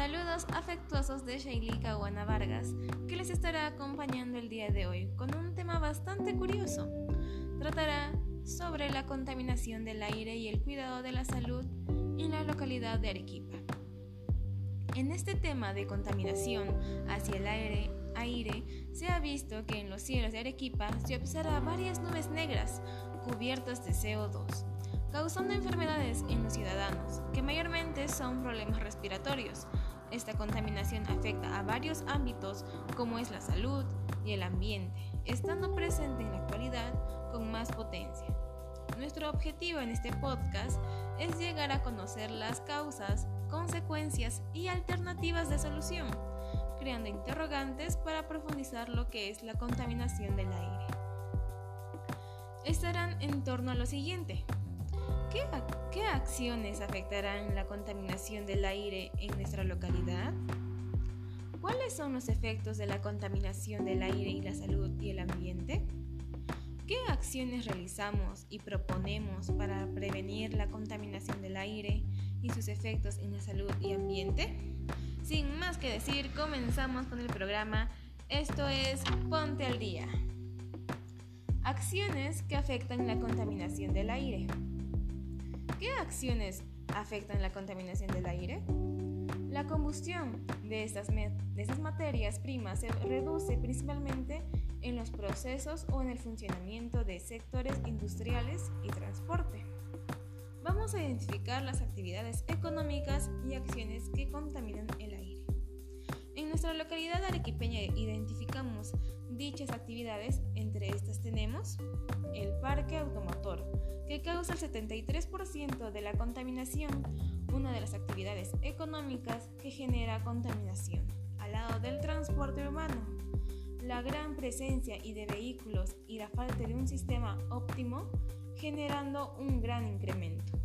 Saludos afectuosos de Shailika Guana Vargas, que les estará acompañando el día de hoy con un tema bastante curioso. Tratará sobre la contaminación del aire y el cuidado de la salud en la localidad de Arequipa. En este tema de contaminación hacia el aire, aire, se ha visto que en los cielos de Arequipa se observa varias nubes negras cubiertas de CO2 causando enfermedades en los ciudadanos, que mayormente son problemas respiratorios. Esta contaminación afecta a varios ámbitos como es la salud y el ambiente, estando presente en la actualidad con más potencia. Nuestro objetivo en este podcast es llegar a conocer las causas, consecuencias y alternativas de solución, creando interrogantes para profundizar lo que es la contaminación del aire. Estarán en torno a lo siguiente. ¿Qué, acciones afectarán la contaminación del aire en nuestra localidad? ¿Cuáles son los efectos de la contaminación del aire y la salud y el ambiente? ¿Qué acciones realizamos y proponemos para prevenir la contaminación del aire y sus efectos en la salud y ambiente? Sin más que decir, comenzamos con el programa. Esto es Ponte al Día. Acciones que afectan la contaminación del aire. ¿Qué acciones afectan la contaminación del aire? La combustión de estas, materias primas se reduce principalmente en los procesos o en el funcionamiento de sectores industriales y transporte. Vamos a identificar las actividades económicas y acciones que contaminan el aire. Nuestra localidad arequipeña identificamos dichas actividades, entre estas tenemos el parque automotor, que causa el 73% de la contaminación, una de las actividades económicas que genera contaminación, al lado del transporte urbano. La gran presencia y de vehículos y la falta de un sistema óptimo generando un gran incremento.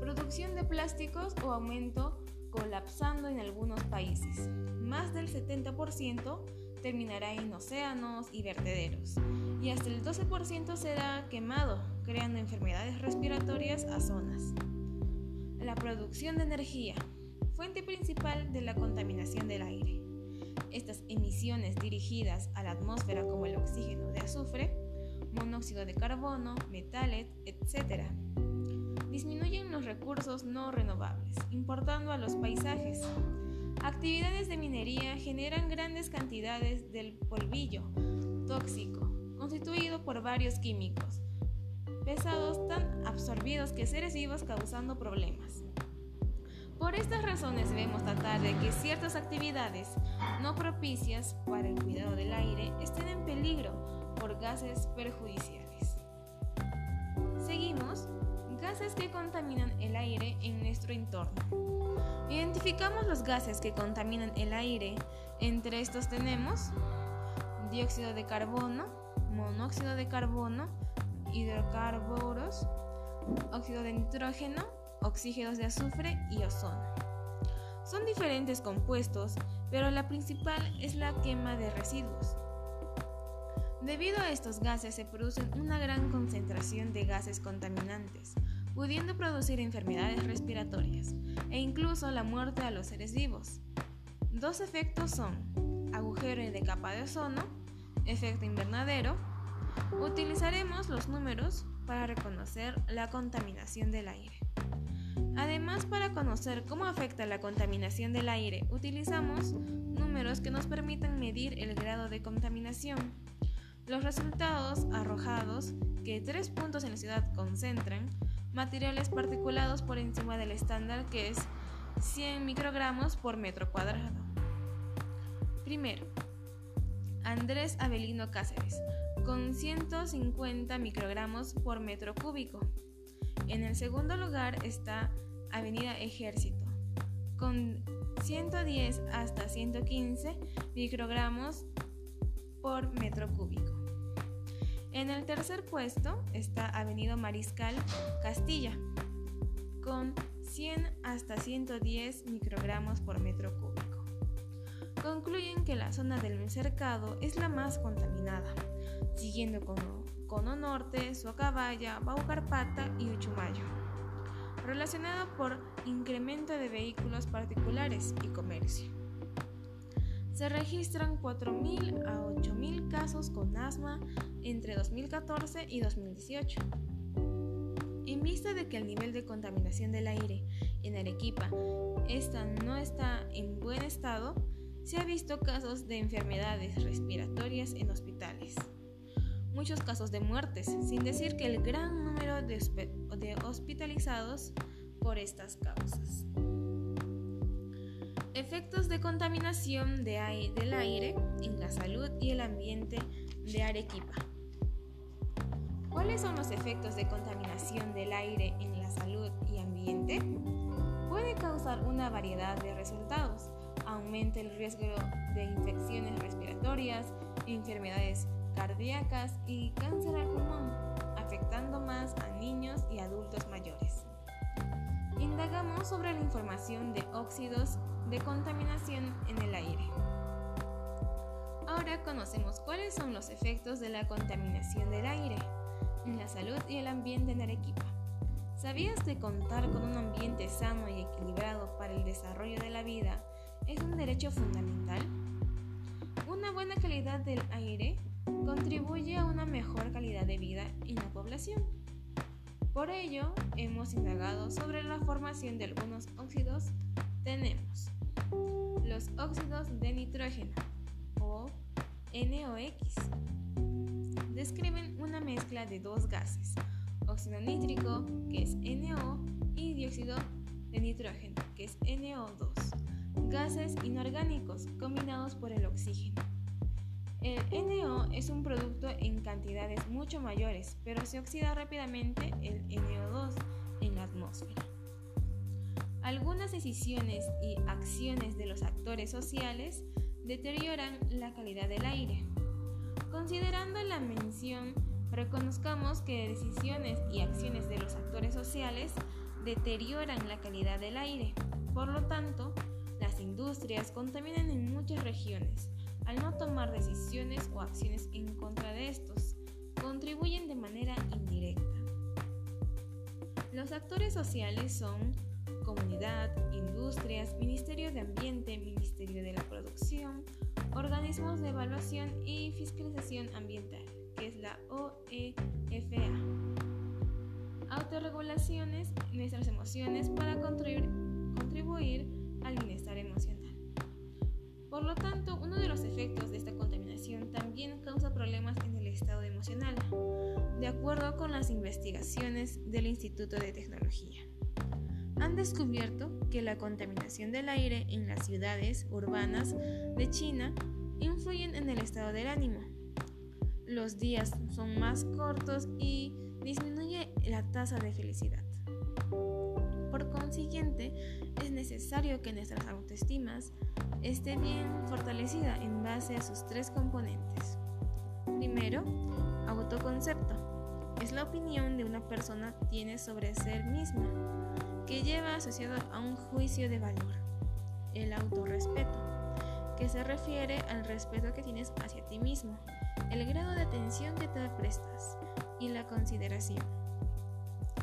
Producción de plásticos o aumento colapsando en algunos países. Más del 70% terminará en océanos y vertederos, y hasta el 12% será quemado, creando enfermedades respiratorias a zonas. La producción de energía, fuente principal de la contaminación del aire. Estas emisiones dirigidas a la atmósfera como el oxígeno de azufre, monóxido de carbono, metales, etc., disminuyen los recursos no renovables, importando a los paisajes, Actividades de minería generan grandes cantidades del polvillo tóxico, constituido por varios químicos pesados tan absorbidos que seres vivos causando problemas. Por estas razones debemos tratar de que ciertas actividades no propicias para el cuidado del aire estén en peligro por gases perjudiciales. Gases que contaminan el aire en nuestro entorno. Identificamos los gases que contaminan el aire. Entre estos tenemos dióxido de carbono, monóxido de carbono, hidrocarburos, óxido de nitrógeno, oxígenos de azufre y ozono. Son diferentes compuestos, pero la principal es la quema de residuos. Debido a estos gases se producen una gran concentración de gases contaminantes, pudiendo producir enfermedades respiratorias e incluso la muerte a los seres vivos. Dos efectos son agujero de capa de ozono, efecto invernadero. Utilizaremos los números para reconocer la contaminación del aire. Además, para conocer cómo afecta la contaminación del aire, utilizamos números que nos permitan medir el grado de contaminación. Los resultados arrojados que tres puntos en la ciudad concentran materiales particulados por encima del estándar que es 100 microgramos por metro cuadrado. Primero, Andrés Avelino Cáceres, con 150 microgramos por metro cúbico. En el segundo lugar está Avenida Ejército, con 110 hasta 115 microgramos por metro cúbico. En el tercer puesto está Avenida Mariscal Castilla, con 100 hasta 110 microgramos por metro cúbico. Concluyen que la zona del cercado es la más contaminada, siguiendo con Cono Norte, Socabaya, Baucarpata y Uchumayo. relacionado por incremento de vehículos particulares y comercio. Se registran 4.000 a 8.000 casos con asma entre 2014 y 2018. En vista de que el nivel de contaminación del aire en Arequipa esta no está en buen estado, se ha visto casos de enfermedades respiratorias en hospitales. Muchos casos de muertes, sin decir que el gran número de, hospitalizados por estas causas. Efectos de contaminación de del aire en la salud y el ambiente de Arequipa. ¿Cuáles son los efectos de contaminación del aire en la salud y ambiente? Puede causar una variedad de resultados. Aumenta el riesgo de infecciones respiratorias, enfermedades cardíacas y cáncer al pulmón, afectando más a niños y adultos mayores. Indagamos sobre la información de óxidos de contaminación en el aire. Ahora conocemos cuáles son los efectos de la contaminación del aire en la salud y el ambiente en Arequipa. ¿Sabías que contar con un ambiente sano y equilibrado para el desarrollo de la vida es un derecho fundamental? Una buena calidad del aire contribuye a una mejor calidad de vida en la población. Por ello, hemos indagado sobre la formación de algunos óxidos. Tenemos los óxidos de nitrógeno o NOx describen una mezcla de dos gases, óxido nítrico, que es NO, y dióxido de nitrógeno, que es NO2, gases inorgánicos combinados por el oxígeno. El NO es un producto en cantidades mucho mayores, pero se oxida rápidamente el NO2 en la atmósfera. Algunas decisiones y acciones de los actores sociales deterioran la calidad del aire, Considerando la mención, reconozcamos que decisiones y acciones de los actores sociales deterioran la calidad del aire. Por lo tanto, las industrias contaminan en muchas regiones. Al no tomar decisiones o acciones en contra de estos, contribuyen de manera indirecta. Los actores sociales son comunidad, industrias, Ministerio de Ambiente, Ministerio de la Producción, organismos de evaluación y fiscalización ambiental, que es la OEFA. Autorregulaciones nuestras emociones para contribuir, al bienestar emocional. Por lo tanto, uno de los efectos de esta contaminación también causa problemas en el estado emocional, de acuerdo con las investigaciones del Instituto de Tecnología han descubierto que la contaminación del aire en las ciudades urbanas de China influyen en el estado del ánimo. Los días son más cortos y disminuye la tasa de felicidad. Por consiguiente, es necesario que nuestras autoestimas esté bien fortalecida en base a sus tres componentes. Primero, autoconcepto. Es la opinión de una persona tiene sobre ser misma que lleva asociado a un juicio de valor, el autorrespeto, que se refiere al respeto que tienes hacia ti mismo, el grado de atención que te prestas y la consideración.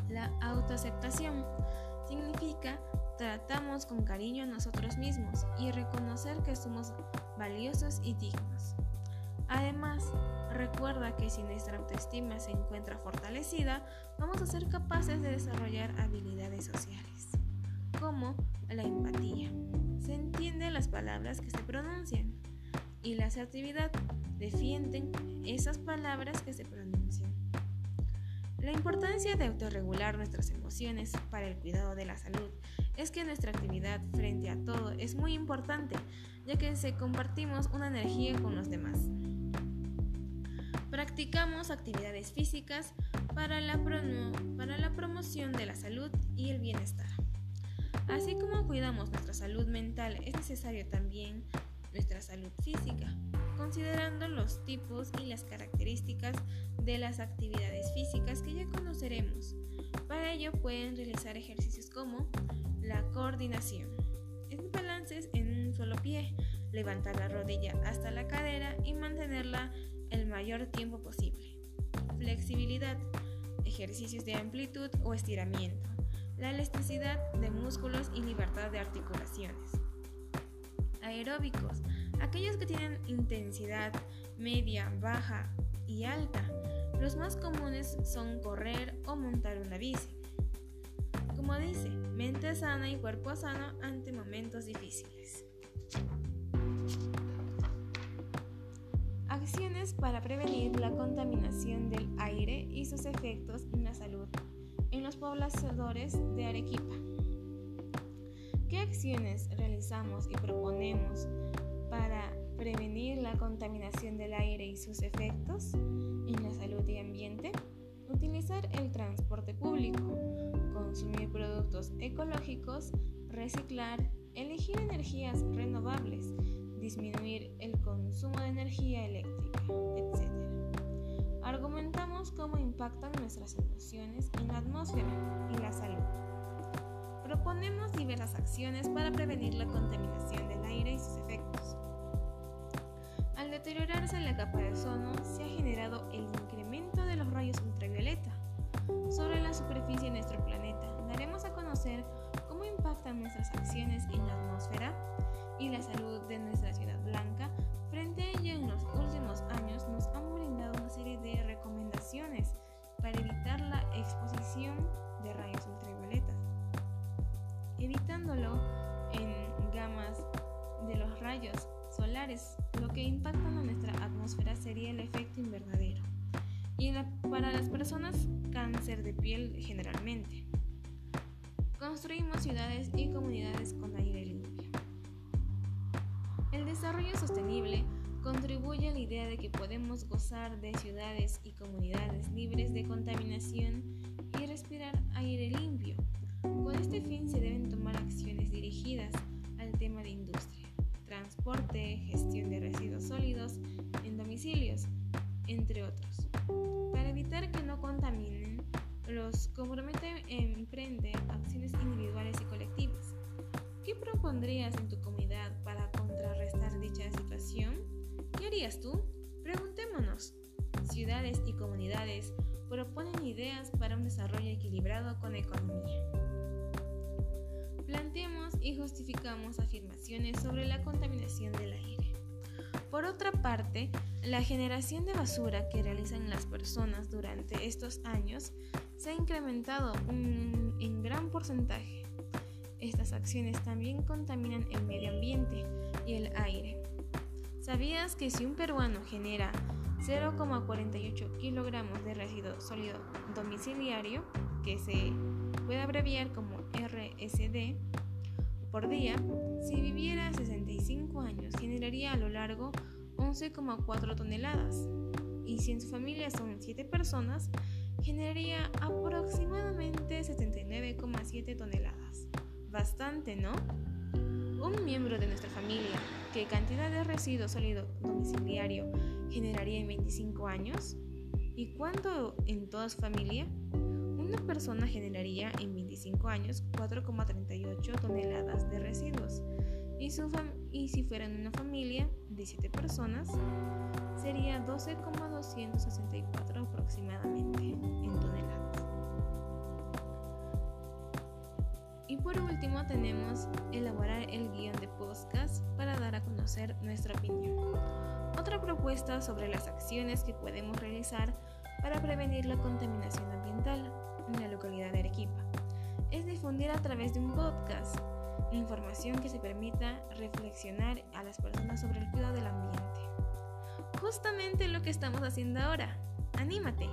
La autoaceptación significa tratamos con cariño a nosotros mismos y reconocer que somos valiosos y dignos. Además, recuerda que si nuestra autoestima se encuentra fortalecida, vamos a ser capaces de desarrollar habilidades sociales, como la empatía. Se entienden las palabras que se pronuncian y la asertividad defienden esas palabras que se pronuncian. La importancia de autorregular nuestras emociones para el cuidado de la salud es que nuestra actividad frente a todo es muy importante, ya que se compartimos una energía con los demás. Practicamos actividades físicas para la, para la promoción de la salud y el bienestar. Así como cuidamos nuestra salud mental, es necesario también nuestra salud física, considerando los tipos y las características de las actividades físicas que ya conoceremos. Para ello pueden realizar ejercicios como la coordinación, es balances en un solo pie, levantar la rodilla hasta la cadera y mantenerla el mayor tiempo posible. Flexibilidad, ejercicios de amplitud o estiramiento, la elasticidad de músculos y libertad de articulaciones. Aeróbicos, aquellos que tienen intensidad media, baja y alta. Los más comunes son correr o montar una bici. Como dice, mente sana y cuerpo sano ante momentos difíciles. Acciones para prevenir la contaminación del aire y sus efectos en la salud en los pobladores de Arequipa. ¿Qué acciones realizamos y proponemos para prevenir la contaminación del aire y sus efectos en la salud y ambiente? Utilizar el transporte público, consumir productos ecológicos, reciclar, elegir energías renovables, disminuir el consumo de energía eléctrica, etc. Argumentamos cómo impactan nuestras emociones en la atmósfera y la salud. Proponemos diversas acciones para prevenir la contaminación del aire y sus efectos. Al deteriorarse la capa de ozono, se ha generado el incremento de los rayos ultravioleta sobre la superficie de nuestro planeta. Daremos a conocer cómo impactan nuestras acciones en la atmósfera y la salud de nuestra ciudad blanca. Exposición de rayos ultravioletas, evitándolo en gamas de los rayos solares. Lo que impactan a nuestra atmósfera sería el efecto invernadero y para las personas cáncer de piel generalmente. Construimos ciudades y comunidades con aire limpio. El desarrollo sostenible contribuye a la idea de que podemos gozar de ciudades y comunidades libres de contaminación y respirar aire limpio. Con este fin se deben tomar acciones dirigidas al tema de industria, transporte, gestión de residuos sólidos en domicilios, entre otros. Para evitar que no contaminen, los compromete emprende acciones individuales y colectivas. ¿Qué propondrías en tu comunidad para contrarrestar dicha situación? ¿Qué harías tú? Preguntémonos. Ciudades y comunidades proponen ideas para un desarrollo equilibrado con economía. Planteamos y justificamos afirmaciones sobre la contaminación del aire. Por otra parte, la generación de basura que realizan las personas durante estos años se ha incrementado en gran porcentaje. Estas acciones también contaminan el medio ambiente y el aire. ¿Sabías que si un peruano genera 0,48 kilogramos de residuo sólido domiciliario, que se puede abreviar como RSD, por día, si viviera 65 años generaría a lo largo 11,4 toneladas y si en su familia son 7 personas, generaría aproximadamente 79,7 toneladas. Bastante, ¿no? Un miembro de nuestra familia, ¿qué cantidad de residuo sólido domiciliario generaría en 25 años? ¿Y cuánto en toda su familia? Una persona generaría en 25 años 4,38 toneladas de residuos y, y si fueran una familia de 7 personas sería 12,264 aproximadamente tenemos elaborar el guion de podcast para dar a conocer nuestra opinión. Otra propuesta sobre las acciones que podemos realizar para prevenir la contaminación ambiental en la localidad de Arequipa es difundir a través de un podcast información que se permita reflexionar a las personas sobre el cuidado del ambiente. Justamente lo que estamos haciendo ahora. Anímate.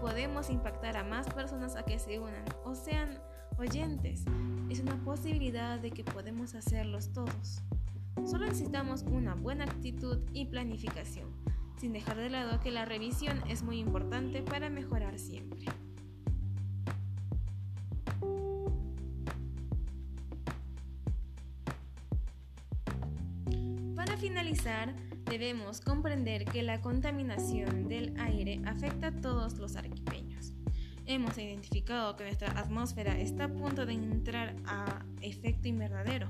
Podemos impactar a más personas a que se unan o sean oyentes. Es una posibilidad de que podemos hacerlos todos. Solo necesitamos una buena actitud y planificación, sin dejar de lado que la revisión es muy importante para mejorar siempre. finalizar, debemos comprender que la contaminación del aire afecta a todos los arequipeños. Hemos identificado que nuestra atmósfera está a punto de entrar a efecto invernadero,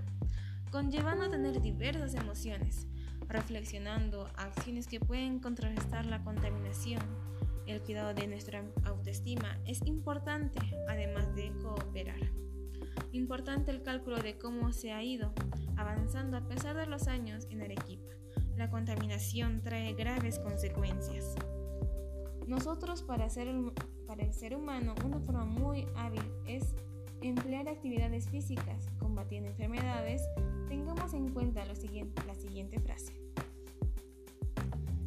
conllevando a tener diversas emociones, reflexionando acciones que pueden contrarrestar la contaminación. El cuidado de nuestra autoestima es importante, además de cooperar. Importante el cálculo de cómo se ha ido avanzando a pesar de los años en Arequipa. La contaminación trae graves consecuencias. Nosotros para, hacer, para el ser humano una forma muy hábil es emplear actividades físicas, combatiendo enfermedades. Tengamos en cuenta lo siguiente, la siguiente frase.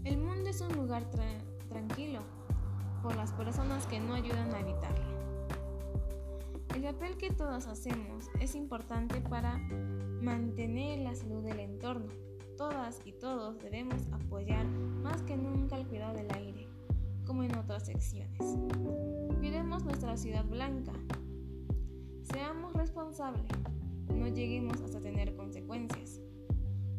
El mundo es un lugar tranquilo por las personas que no ayudan a evitarlo. El papel que todos hacemos es importante para mantener la salud del entorno. Todas y todos debemos apoyar más que nunca el cuidado del aire, como en otras secciones. Cuidemos nuestra ciudad blanca. Seamos responsables. No lleguemos hasta tener consecuencias.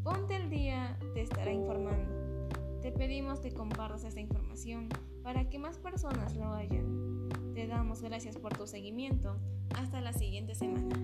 Ponte el día, te estará informando. Te pedimos que compartas esta información para que más personas lo hayan. Te damos gracias por tu seguimiento. Hasta la siguiente semana.